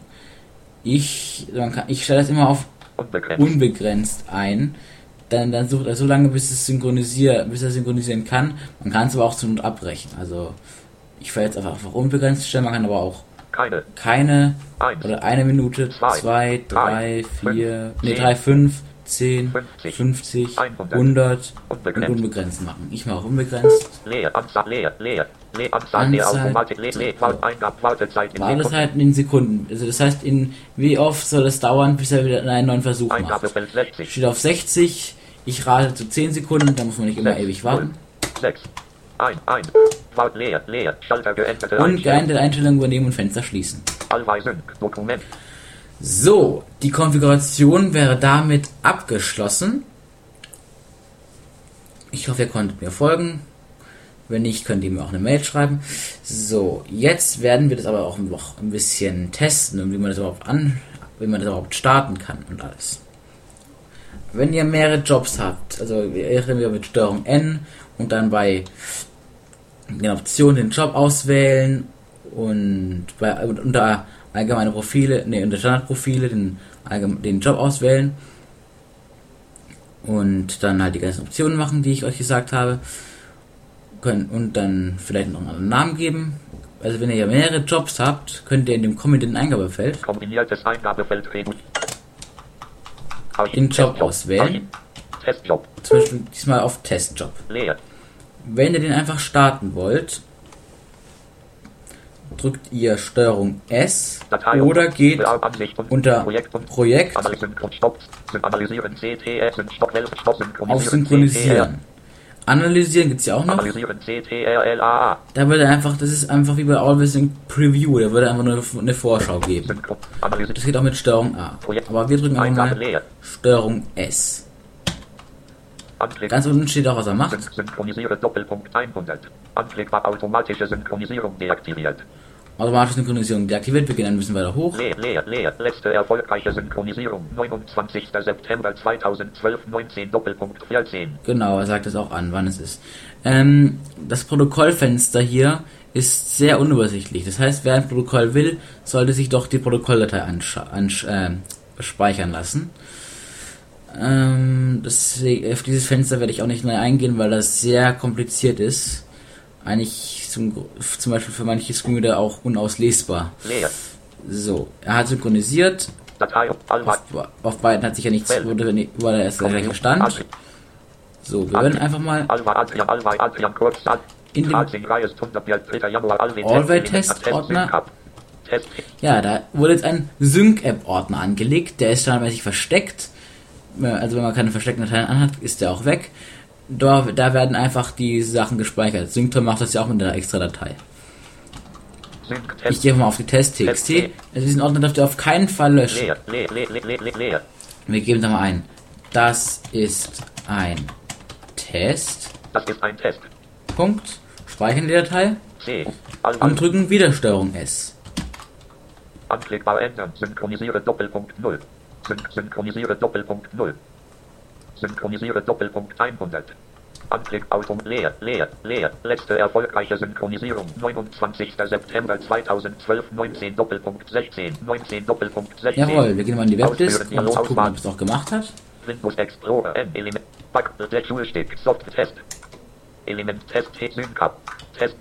Ich, man kann, ich stelle das immer auf unbegrenzt. unbegrenzt ein. Dann, dann sucht er so lange, bis es synchronisiert, bis er synchronisieren kann. Man kann es aber auch zu Not abbrechen. Also ich werde jetzt einfach, einfach unbegrenzt stellen. Man kann aber auch Keine. keine Eins. oder eine Minute, Zwei, zwei, drei, drei, vier, fünf, nee, drei, fünf, zehn, 50, 50, 100, 100 und unbegrenzt. unbegrenzt machen. Ich mache auch unbegrenzt. Leer, Anzahl, leer, leer, leer, Anzahl, leer, Anzahl- Automatik, leer, leer, Wart- Eingab, Wartezeit in War das Sekunden. halt in Sekunden. Also das heißt, in wie oft soll es dauern, bis er wieder einen neuen Versuch macht. Eingabefeld 60, Steht auf 60, ich rate zu 10 Sekunden, da muss man nicht immer ewig warten. 6, 1, 1, Wart, leer, leer, Schalter geänderte Und geeinte Einstellungen übernehmen und Fenster schließen. Allweil Sync, Dokument, So, die Konfiguration wäre damit abgeschlossen. Ich hoffe, ihr konntet mir folgen. Wenn nicht, könnt ihr mir auch eine Mail schreiben. So, jetzt werden wir das aber auch noch ein bisschen testen und wie man das überhaupt an, wie man das überhaupt starten kann und alles. Wenn ihr mehrere Jobs habt, also erinnern wir mit Steuerung N und dann bei den Optionen den Job auswählen und bei unter allgemeine Profile, ne, unter Standardprofile den, den Job auswählen und dann halt die ganzen Optionen machen, die ich euch gesagt habe. Können, und dann vielleicht noch einen anderen Namen geben. Also wenn ihr ja mehrere Jobs habt, könnt ihr in dem kommenden Eingabefeld kombiniertes Eingabefeld, Den Job auswählen. Testjob, zum Beispiel diesmal auf Testjob. leer, Wenn ihr den einfach starten wollt, drückt ihr Steuerung S Datei oder geht unter Projekt und Projekt auf Synchronisieren. Analysieren gibt's ja auch noch. Da würde einfach, das ist einfach wie bei Always in Preview, da würde einfach nur eine Vorschau geben. Das geht auch mit Steuerung A. Aber wir drücken einfach mal Steuerung S. Ganz unten steht auch, was er macht. Syn- synchronisiere Doppelpunkt 100, Anklick war automatische Synchronisierung deaktiviert, Automatische Synchronisierung deaktiviert, wir gehen ein bisschen weiter hoch. leer, leer, leer, letzte erfolgreiche Synchronisierung, 29. September 2012, 19 Doppelpunkt 14, Genau, er sagt es auch an, wann es ist. Ähm, das Protokollfenster hier ist sehr unübersichtlich. Das heißt, wer ein Protokoll will, sollte sich doch die Protokolldatei äh, speichern lassen. Ähm, das, auf dieses Fenster werde ich auch nicht neu eingehen, weil das sehr kompliziert ist. Eigentlich zum, zum Beispiel für manche Screenreader auch unauslesbar. leer, So, er hat synchronisiert. Datei, Auf, auf beiden hat sich ja nichts, wurde, nie- war der erste gleiche Stand. So, wir werden einfach mal In dem- Adrian, Reis, 100, 3. Januar, Alvin, Allway Test, Test Test, Ordner. Sync Up. Test, Ja, da wurde jetzt ein Sync-App-Ordner angelegt. Der ist standardmäßig versteckt. Also wenn man keine versteckten Dateien anhat, ist der auch weg. Da, da werden einfach die Sachen gespeichert. Synctor macht das ja auch mit einer extra Datei. Ich gehe mal auf die Test.txt. Also diesen Ordner dürft ihr auf keinen Fall löschen. Wir geben da mal ein. Das ist ein Test. das ist ein Test, Punkt. Speichern die Datei C, und drücken wieder Steuerung S. anklickbar ändern, synchronisiere Doppelpunkt 0, Syn synchronisiere Doppelpunkt 0, Synchronisiere Doppelpunkt 100. Anklick Auto leer, leer, leer. Letzte erfolgreiche Synchronisierung 29. September 2012 19 Doppelpunkt 16 19 Doppelpunkt 16. Jawohl, wir gehen mal in die Webdisk und gucken, ob es auch gemacht hat. Windows Explorer M Element Back der Schulstick Soft Test Element Test Syncap Test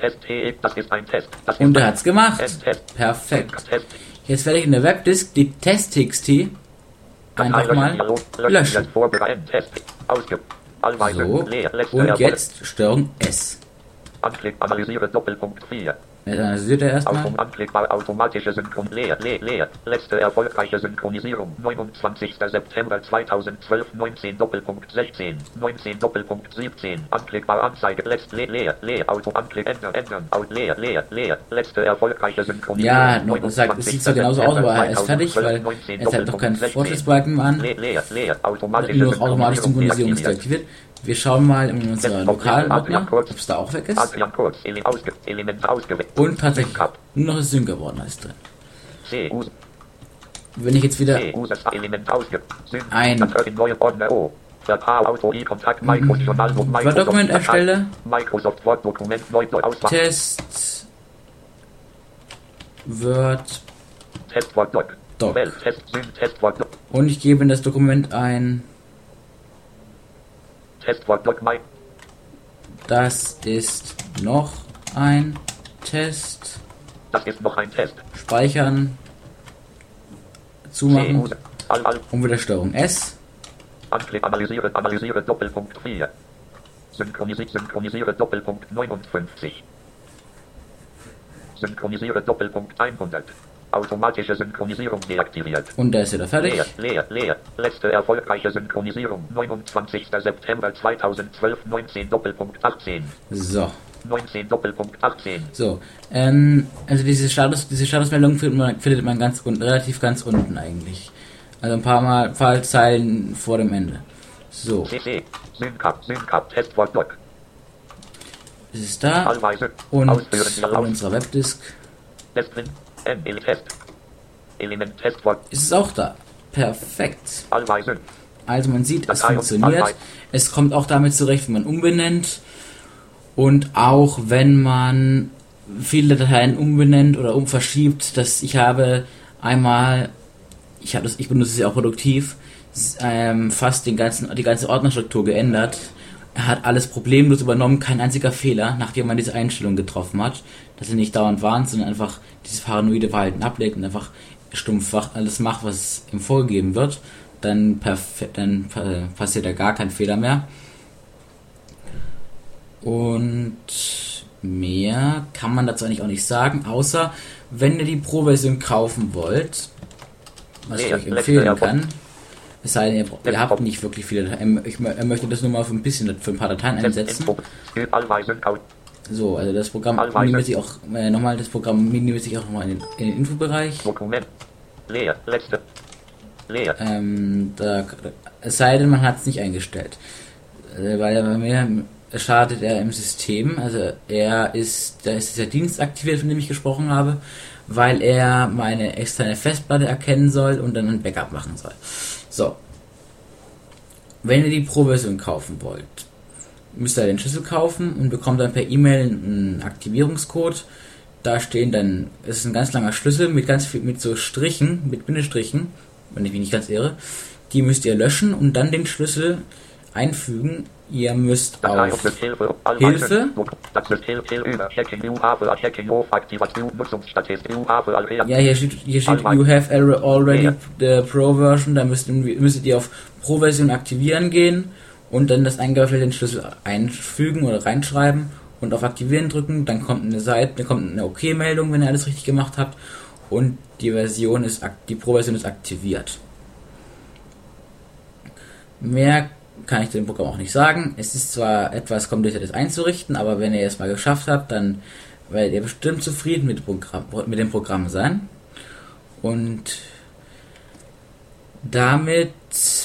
Test das ist ein Test das Und er hat's gemacht. Perfekt. Jetzt werde ich in der Webdisk die Test.txt einfach mal löschen. So, und jetzt Steuerung S. Anklick analysiere Doppelpunkt 4 Jetzt analysiert er erstmal. Autom anklickbar automatische Synchron leer leer leer. Letzte erfolgreiche Synchronisierung. 29. September 2012 19 Doppelpunkt 16 19 Doppelpunkt 17 anklickbar Anzeige. Letzt leer leer leer. Auto anklick ändern ändern. Out leer leer leer. Letzte erfolgreiche Synchronisierung. Ja, noch, das, sagt, das sieht zwar genauso aus, aber er ist fertig, weil er hat doch keinen Fortschrittsbalken an. leer leer leer. Automatische Nur automatisch Synchronisierung. ist deaktiviert. Wir schauen mal in unserer lokalen Ordner, ob es da auch weg ist. Und tatsächlich nur noch das Sync-Ordner ist drin. Wenn ich jetzt wieder Syn Ein- Microsoft Word-Dokument erstelle. Syn Test Word Doc. Und ich gebe in das Dokument ein, Test Word Doc My das ist noch ein Test, Das ist noch ein Test. Speichern, zumachen. Und wieder Steuerung S. Anklick analysiere analysiere Doppelpunkt 4 Synchronisiere synchronisiere Doppelpunkt 59 Synchronisiere Doppelpunkt 100 Automatische Synchronisierung deaktiviert Und da ist er da fertig. Leer, leer, leer. Letzte erfolgreiche Synchronisierung. 29. September 2012, 19 Doppelpunkt 18. So, 19 Doppelpunkt 18. so. Ähm, also diese Status, diese Statusmeldung findet man, findet man ganz unten, relativ ganz unten eigentlich. Also ein paar Mal, paar Zeilen vor dem Ende. So, CC. Syncap, Syncap, Testwort Doc. es ist da. Und Dialog. unserer Webdisk Testwin. Ist es auch da. Perfekt. Also man sieht, es funktioniert. Es kommt auch damit zurecht, wenn man umbenennt. Und auch wenn man viele Dateien umbenennt oder umverschiebt, dass ich habe einmal, ich habe das, ich benutze es ja auch produktiv, ähm, fast den ganzen, die ganze Ordnerstruktur geändert. Er hat alles problemlos übernommen, kein einziger Fehler, nachdem man diese Einstellung getroffen hat, dass er nicht dauernd warnt, sondern einfach dieses paranoide Verhalten ablegt und einfach stumpf alles macht, was ihm vorgegeben wird, dann, dann äh, passiert da gar kein Fehler mehr. Und mehr kann man dazu eigentlich auch nicht sagen, außer wenn ihr die Pro-Version kaufen wollt, was ich Nee, euch letzte empfehlen kann. Es sei denn, ihr, ihr habt nicht wirklich viele Dateien. Ich, mö- er möchte das nur mal für ein bisschen, für ein paar Dateien einsetzen. So, also das Programm minimiert sich auch, äh, nochmal, das Programm minimiert sich auch nochmal in den, in den Infobereich. Dokument. Leer. Letzte. Leer. Ähm, da, es sei denn, man hat es nicht eingestellt. Äh, weil er bei mir startet er im System, also er ist, da ist der Dienst aktiviert, von dem ich gesprochen habe, weil er meine externe Festplatte erkennen soll und dann ein Backup machen soll. So. Wenn ihr die Pro-Version kaufen wollt, müsst ihr den Schlüssel kaufen und bekommt dann per E-Mail einen Aktivierungscode. Da stehen dann, es ist ein ganz langer Schlüssel mit ganz viel, mit so Strichen, mit Bindestrichen, wenn ich mich nicht ganz irre. Die müsst ihr löschen und dann den Schlüssel einfügen. Ihr müsst auf Hilfe. Ja, hier steht, hier steht. You have al- already the Pro Version. Da müsst, müsstet ihr auf Pro Version aktivieren gehen und dann das eingewählte Schlüssel einfügen oder reinschreiben und auf Aktivieren drücken. Dann kommt eine Seite, dann kommt eine OK-Meldung, wenn ihr alles richtig gemacht habt und die Version ist, die Pro Version ist aktiviert. Mehr kann ich dem Programm auch nicht sagen. Es ist zwar etwas kompliziert, das einzurichten, aber wenn ihr es mal geschafft habt, dann werdet ihr bestimmt zufrieden mit Programm, mit dem Programm sein. Und damit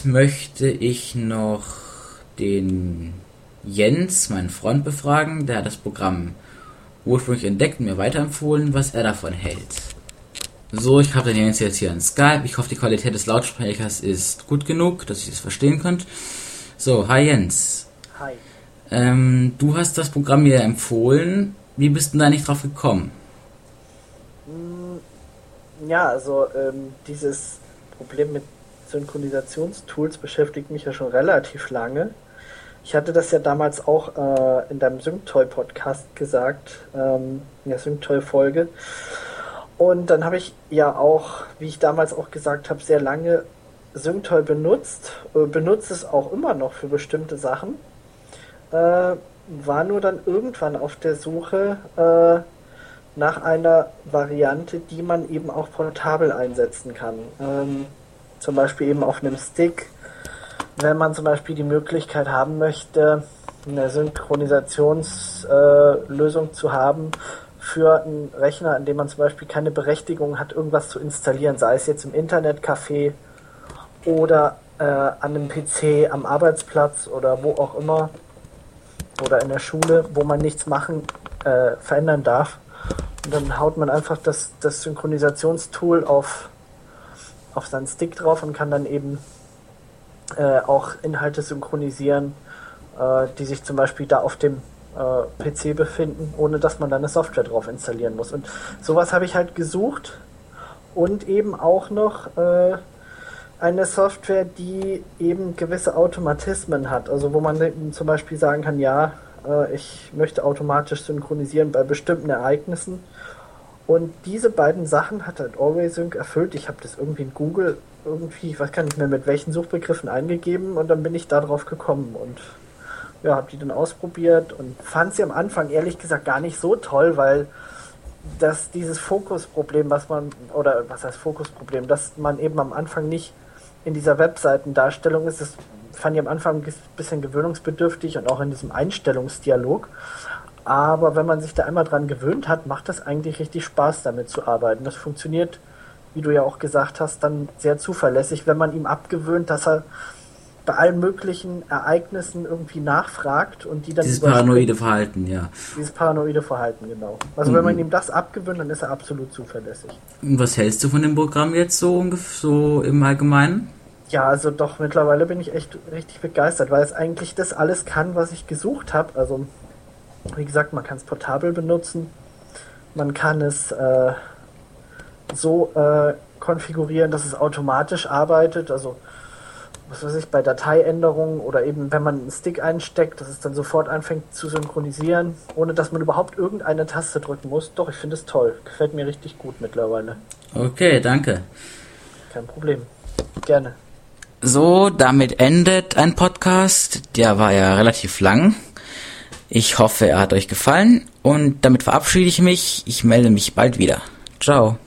möchte ich noch den Jens, meinen Freund, befragen. Der hat das Programm ursprünglich entdeckt und mir weiterempfohlen, was er davon hält. So, ich habe den Jens jetzt hier in Skype. Ich hoffe, die Qualität des Lautsprechers ist gut genug, dass ihr es verstehen könnt. So, hi Jens. Hi. Ähm, du hast das Programm mir empfohlen. Wie bist du da nicht drauf gekommen? Mm, Ja, also ähm, dieses Problem mit Synchronisationstools beschäftigt mich ja schon relativ lange. Ich hatte das ja damals auch äh, in deinem SyncToy-Podcast gesagt, ähm, in der SyncToy-Folge. Und dann habe ich ja auch, wie ich damals auch gesagt habe, sehr lange SyncToy benutzt, äh, benutze es auch immer noch für bestimmte Sachen. Äh, war nur dann irgendwann auf der Suche äh, nach einer Variante, die man eben auch portabel einsetzen kann. Ähm, zum Beispiel eben auf einem Stick, wenn man zum Beispiel die Möglichkeit haben möchte, eine Synchronisationslösung zu haben für einen Rechner, an dem man zum Beispiel keine Berechtigung hat, irgendwas zu installieren, sei es jetzt im Internetcafé oder äh, an einem PC am Arbeitsplatz oder wo auch immer oder in der Schule, wo man nichts machen, äh, verändern darf. Und dann haut man einfach das, das Synchronisationstool auf, auf seinen Stick drauf und kann dann eben äh, auch Inhalte synchronisieren, äh, die sich zum Beispiel da auf dem äh, PC befinden, ohne dass man da eine Software drauf installieren muss. Und sowas habe ich halt gesucht und eben auch noch äh, eine Software, die eben gewisse Automatismen hat. Also wo man zum Beispiel sagen kann, ja, äh, ich möchte automatisch synchronisieren bei bestimmten Ereignissen. Und diese beiden Sachen hat halt Always Sync erfüllt. Ich habe das irgendwie in Google irgendwie, ich weiß gar nicht mehr mit welchen Suchbegriffen eingegeben und dann bin ich da drauf gekommen und ja, habe die dann ausprobiert und fand sie am Anfang ehrlich gesagt gar nicht so toll, weil das dieses Fokusproblem, was man oder was heißt Fokusproblem, dass man eben am Anfang nicht in dieser Webseitendarstellung ist, das fand ich am Anfang ein bisschen gewöhnungsbedürftig und auch in diesem Einstellungsdialog. Aber wenn man sich da einmal dran gewöhnt hat, macht das eigentlich richtig Spaß, damit zu arbeiten. Das funktioniert, wie du ja auch gesagt hast, dann sehr zuverlässig, wenn man ihm abgewöhnt, dass er bei allen möglichen Ereignissen irgendwie nachfragt und die dann Dieses paranoide Verhalten, ja. Dieses paranoide Verhalten, genau. Also mhm. wenn man ihm das abgewöhnt, dann ist er absolut zuverlässig. Und was hältst du von dem Programm jetzt so, so im Allgemeinen? Ja, also doch, mittlerweile bin ich echt richtig begeistert, weil es eigentlich das alles kann, was ich gesucht habe. Also, wie gesagt, man kann es portabel benutzen, man kann es äh, so äh, konfigurieren, dass es automatisch arbeitet. Also, was weiß ich, bei Dateiänderungen oder eben wenn man einen Stick einsteckt, dass es dann sofort anfängt zu synchronisieren, ohne dass man überhaupt irgendeine Taste drücken muss. Doch, ich finde es toll. Gefällt mir richtig gut mittlerweile. Okay, danke. Kein Problem. Gerne. So, damit endet ein Podcast. Der war ja relativ lang. Ich hoffe, er hat euch gefallen und damit verabschiede ich mich. Ich melde mich bald wieder. Ciao.